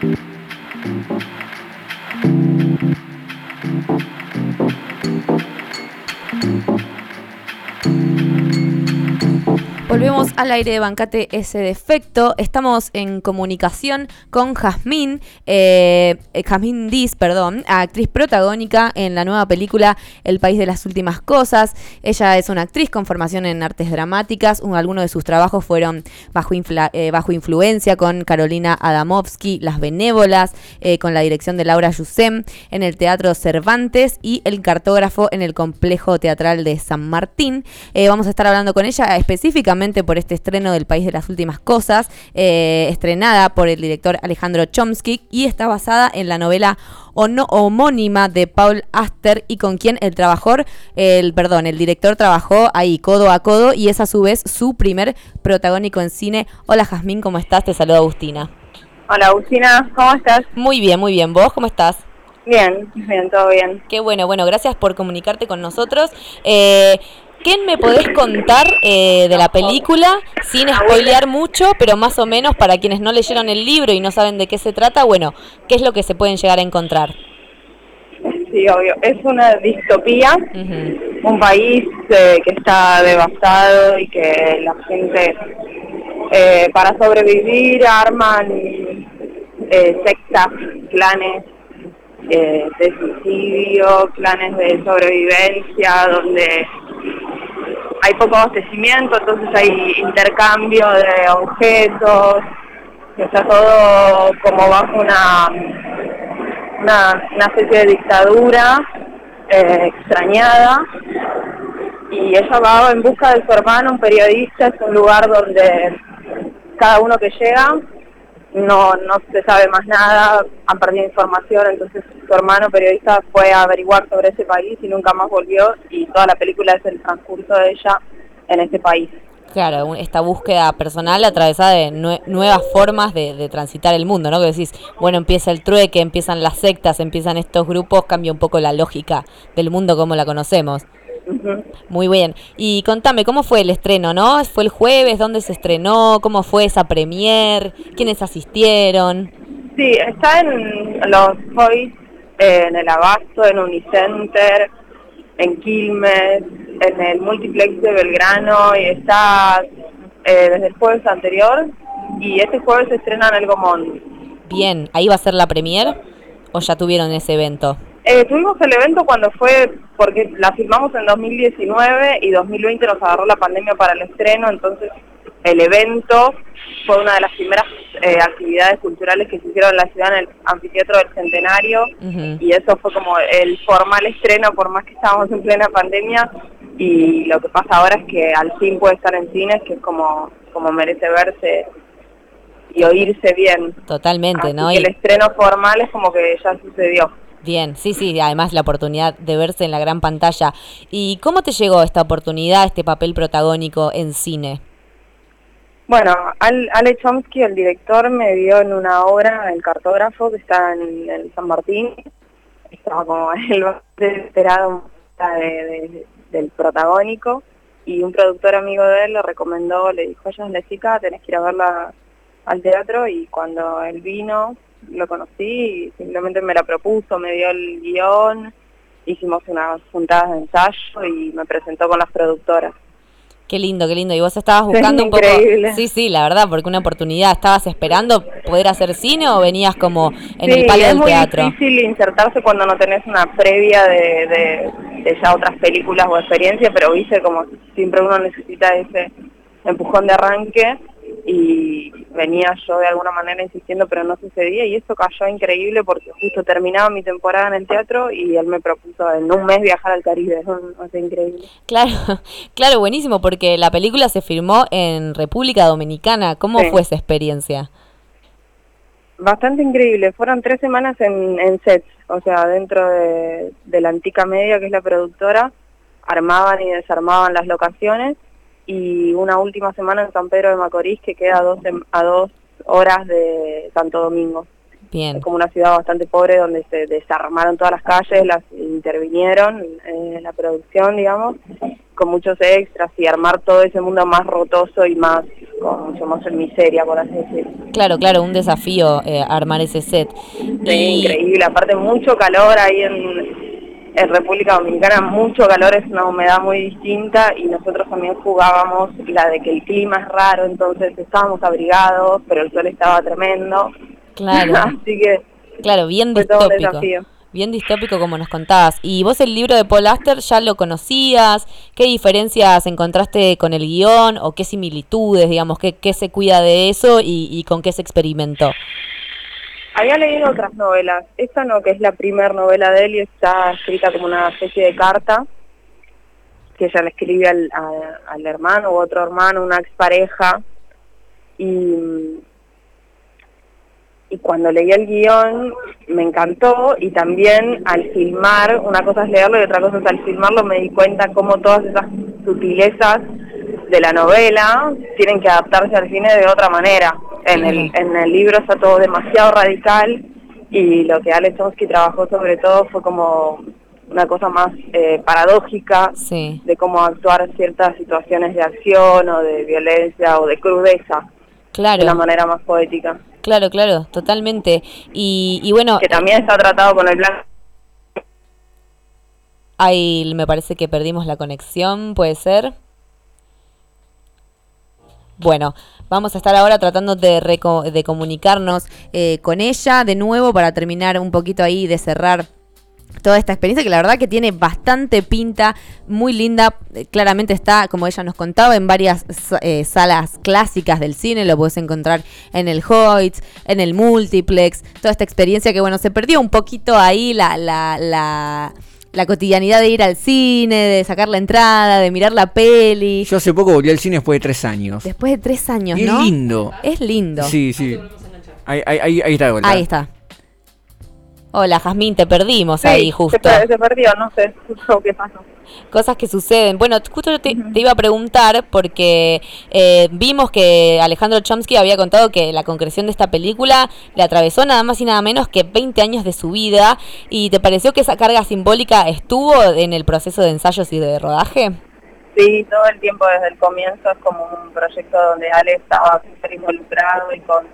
thank you Al aire de Bancate ese defecto. Estamos en comunicación con Jazmín, eh, eh, Jazmín Diz, perdón, actriz protagónica en la nueva película El País de las Últimas Cosas. Ella es una actriz con formación en artes dramáticas. algunos de sus trabajos fueron bajo, eh, bajo influencia con Carolina Adamovsky, Las Benévolas, con la dirección de Laura Yusem en el Teatro Cervantes y El Cartógrafo en el Complejo Teatral de San Martín. vamos a estar hablando con ella específicamente por este estreno del País de las Últimas Cosas, eh, estrenada por el director Alejandro Chomsky y está basada en la novela homónima de Paul Aster y con quien el trabajador, el perdón, el director trabajó ahí codo a codo y es a su vez su primer protagónico en cine. Hola Jazmín, ¿cómo estás? Te saluda Agustina. Hola Agustina, ¿cómo estás? Muy bien, muy bien. ¿Vos cómo estás? Bien, bien, todo bien. Qué bueno, bueno, gracias por comunicarte con nosotros. Eh, ¿Qué me podés contar eh, de la película sin spoilear mucho, pero más o menos para quienes no leyeron el libro y no saben de qué se trata? Bueno, ¿qué es lo que se pueden llegar a encontrar? Sí, obvio. Es una distopía, un país eh, que está devastado y que la gente eh, para sobrevivir arman sectas, planes de suicidio, planes de sobrevivencia, donde hay poco abastecimiento, entonces hay intercambio de objetos, está todo como bajo una, una, especie de dictadura eh, extrañada. Y ella va en busca de su hermano, un periodista, es un lugar donde cada uno que llega no, no se sabe más nada, han perdido información, entonces su hermano periodista fue a averiguar sobre ese país y nunca más volvió y toda la película es el transcurso de ella en ese país. Claro, esta búsqueda personal atravesada de nuevas formas de, transitar el mundo, ¿no? Que decís, bueno, empieza el trueque, empiezan las sectas, empiezan estos grupos, cambia un poco la lógica del mundo como la conocemos. Muy bien. Y contame, ¿cómo fue el estreno, no? ¿Fue el jueves? ¿Dónde se estrenó? ¿Cómo fue esa premier? ¿Quiénes asistieron? Sí, está en los en el Abasto, en Unicenter, en Quilmes, en el multiplex de Belgrano y está eh, desde el jueves anterior y este jueves se estrena en el Gomón. Bien, ¿ahí va a ser la premier o ya tuvieron ese evento? Eh, tuvimos el evento cuando fue, porque la filmamos en 2019 y 2020 nos agarró la pandemia para el estreno, entonces el evento fue una de las primeras eh, actividades culturales que se hicieron en la ciudad en el anfiteatro del Centenario y eso fue como el formal estreno por más que estábamos en plena pandemia y lo que pasa ahora es que al fin puede estar en cines que es como, como merece verse y oírse bien. Totalmente, ¿no? Y el estreno formal es como que ya sucedió. Bien, sí, sí, además la oportunidad de verse en la gran pantalla. ¿Y cómo te llegó esta oportunidad, este papel protagónico en cine? Bueno, Ale Chomsky, el director, me vio en una obra, El cartógrafo, que está en, San Martín. Estaba como el desesperado del protagónico. Y un productor amigo de él le recomendó, le dijo, ella es tenés que ir a verla al teatro. Y cuando él vino, lo conocí y simplemente me la propuso, me dio el guion, hicimos unas juntadas de ensayo y me presentó con las productoras. Qué lindo, qué lindo. Y vos estabas buscando un poco. Sí, sí, la verdad, porque una oportunidad. ¿Estabas esperando poder hacer cine o venías como en el palo del teatro? Es difícil insertarse cuando no tenés una previa de, de, ya otras películas o experiencias, pero viste como siempre uno necesita ese empujón de arranque y venía yo de alguna manera insistiendo pero no sucedía y eso cayó increíble porque justo terminaba mi temporada en el teatro y él me propuso en un mes viajar al Caribe, es increíble. Claro, claro, buenísimo porque la película se filmó en República Dominicana, ¿cómo fue esa experiencia? Bastante increíble, fueron tres semanas en, en sets, o sea, dentro de, de la Antica Media, que es la productora, armaban y desarmaban las locaciones y una última semana en San Pedro de Macorís que queda a dos, a dos horas de Santo Domingo. Bien. Es como una ciudad bastante pobre donde se desarmaron todas las calles, las intervinieron en la producción, digamos, con muchos extras y armar todo ese mundo más rotoso y más, con mucho más en miseria, por así decirlo. Claro, claro, un desafío eh, armar ese set. increíble, aparte mucho calor ahí en, en República Dominicana, mucho calor, es una humedad muy distinta y nosotros también jugábamos la de que el clima es raro, entonces estábamos abrigados, pero el sol estaba tremendo. Claro. Así que... Claro, bien distópico bien distópico como nos contabas. ¿Y vos el libro de Paul Aster ya lo conocías? ¿Qué diferencias encontraste con el guion o qué similitudes, digamos, qué, qué se cuida de eso y, con qué se experimentó? Había leído otras novelas. Esta no, que es la primera novela de él y está escrita como una especie de carta que ella le escribe al, al hermano u otro hermano, una expareja. Y y cuando leí el guion me encantó y también al filmar, una cosa es leerlo y otra cosa es al filmarlo, me di cuenta cómo todas esas sutilezas de la novela tienen que adaptarse al cine de otra manera. En el, en el libro está todo demasiado radical y lo que Alex Chomsky trabajó sobre todo fue como una cosa más eh, paradójica de cómo actuar ciertas situaciones de acción o de violencia o de crudeza claro. de una manera más poética. Claro, claro, totalmente. Y, y bueno... Que también está tratado con el blanco. Ahí me parece que perdimos la conexión, ¿puede ser? Bueno, vamos a estar ahora tratando de, de comunicarnos eh, con ella de nuevo para terminar un poquito ahí de cerrar toda esta experiencia que la verdad que tiene bastante pinta, muy linda. Claramente está, como ella nos contaba, en varias eh, salas clásicas del cine. Lo puedes encontrar en el Hoyts, en el Multiplex. Toda esta experiencia que, bueno, se perdió un poquito ahí la, la, la la cotidianidad de ir al cine, de sacar la entrada, de mirar la peli. Yo hace poco volví al cine después de tres años. Después de tres años, ¿no? Es lindo. Es lindo. Sí, sí. Ahí, ahí, ahí está Ahí está. Hola, Jazmín, te perdimos ahí justo. Se, se perdió, no sé qué pasó. Cosas que suceden. Bueno, justo yo te, iba a preguntar porque eh, vimos que Alejandro Chomsky había contado que la concreción de esta película le atravesó nada más y nada menos que 20 años de su vida. ¿Y te pareció que esa carga simbólica estuvo en el proceso de ensayos y de rodaje? Sí, todo el tiempo desde el comienzo es como un proyecto donde Ale estaba súper involucrado y con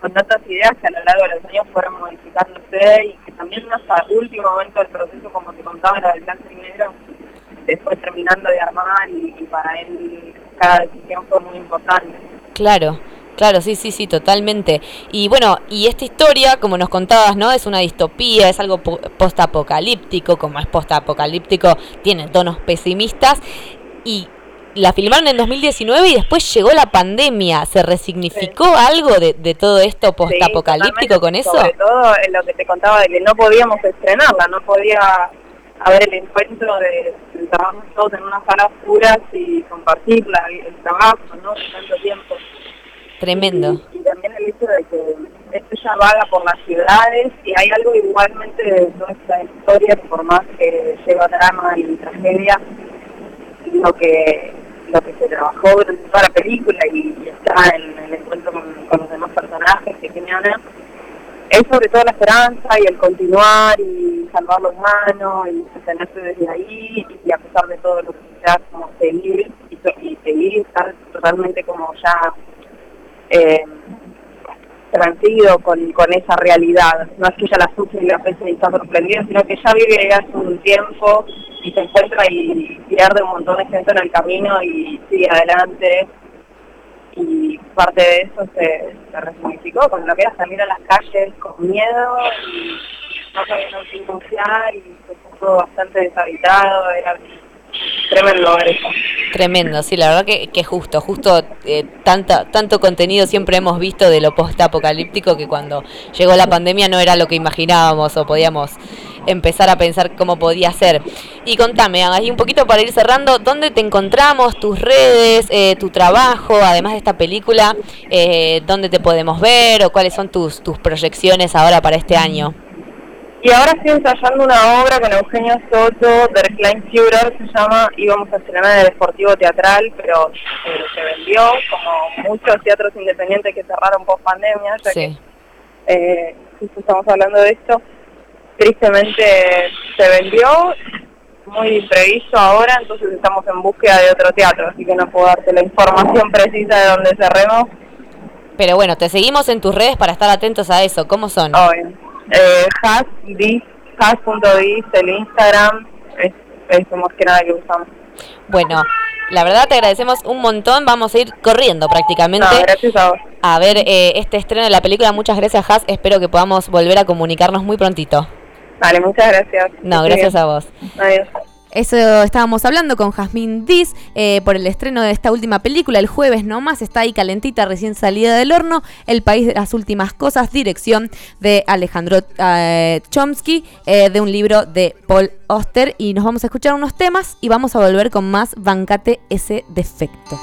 con tantas ideas que a lo largo de los años fueron modificándose y que también hasta el último momento del proceso, como te contaba, era del blanco y negro, después terminando de armar y, para él cada decisión fue muy importante. Claro. Claro, sí, sí, sí, totalmente. Y bueno, y esta historia, como nos contabas, ¿no? Es una distopía, es algo post-apocalíptico, como es post-apocalíptico, tiene tonos pesimistas. Y la filmaron en 2019 y después llegó la pandemia. ¿Se resignificó algo de, de, todo esto postapocalíptico con eso? Sobre todo en lo que te contaba de que no podíamos estrenarla, no podía haber el encuentro de, trabajar todos en una sala oscura y compartir el trabajo, ¿no? De tanto tiempo. Tremendo. Y, también el hecho de que esto ya vaga por las ciudades y hay algo igualmente de toda esta historia, por más que lleva drama y tragedia, lo que lo que se trabajó durante toda la película y, está en el encuentro con, los demás personajes que tiene Ana, es sobre todo la esperanza y el continuar y salvar lo humano y sostenerse desde ahí y a pesar de todo lo que sea como seguir y, seguir y estar totalmente como ya eh, tranquilo con, con esa realidad. No es que ella la sufre y la pese y está sorprendida, sino que ya vive hace un tiempo y se encuentra y pierde un montón de gente en el camino y sigue adelante. Y parte de eso se, se con lo que era salir a las calles con miedo y no sabiendo qué confiar y fue todo bastante deshabitado, era tremendo eso. Tremendo, sí, la verdad que, que justo, justo eh, tanta, tanto contenido siempre hemos visto de lo post-apocalíptico que cuando llegó la pandemia no era lo que imaginábamos o podíamos empezar a pensar cómo podía ser. Y contame, ahí un poquito para ir cerrando, ¿dónde te encontramos, tus redes, eh, tu trabajo, además de esta película, eh, dónde te podemos ver o cuáles son tus, tus proyecciones ahora para este año? Y ahora estoy ensayando una obra con Eugenio Soto, Der Klein Führer se llama, íbamos a estrenar en el Deportivo Teatral, pero eh, se vendió, como muchos teatros independientes que cerraron post pandemia, ya que justo estamos hablando de esto tristemente se vendió muy imprevisto ahora, entonces estamos en búsqueda de otro teatro, así que no puedo darte la información precisa de dónde cerremos. Pero bueno, te seguimos en tus redes para estar atentos a eso. ¿Cómo son? Obvio. Eh, has.dis, el Instagram, es, es más que nada que usamos. Bueno, la verdad te agradecemos un montón. Vamos a ir corriendo prácticamente. gracias a vos. A ver eh, este estreno de la película. Muchas gracias, Has. Espero que podamos volver a comunicarnos muy prontito. Vale, muchas gracias. No, gracias a vos. Adiós. Eso estábamos hablando con Jasmine Diz eh, por el estreno de esta última película, el jueves nomás, está ahí calentita, recién salida del horno, El País de las Últimas Cosas, dirección de Alejandro eh, Chomsky, eh, de un libro de Paul Oster, y nos vamos a escuchar unos temas y vamos a volver con más Bancate ese defecto.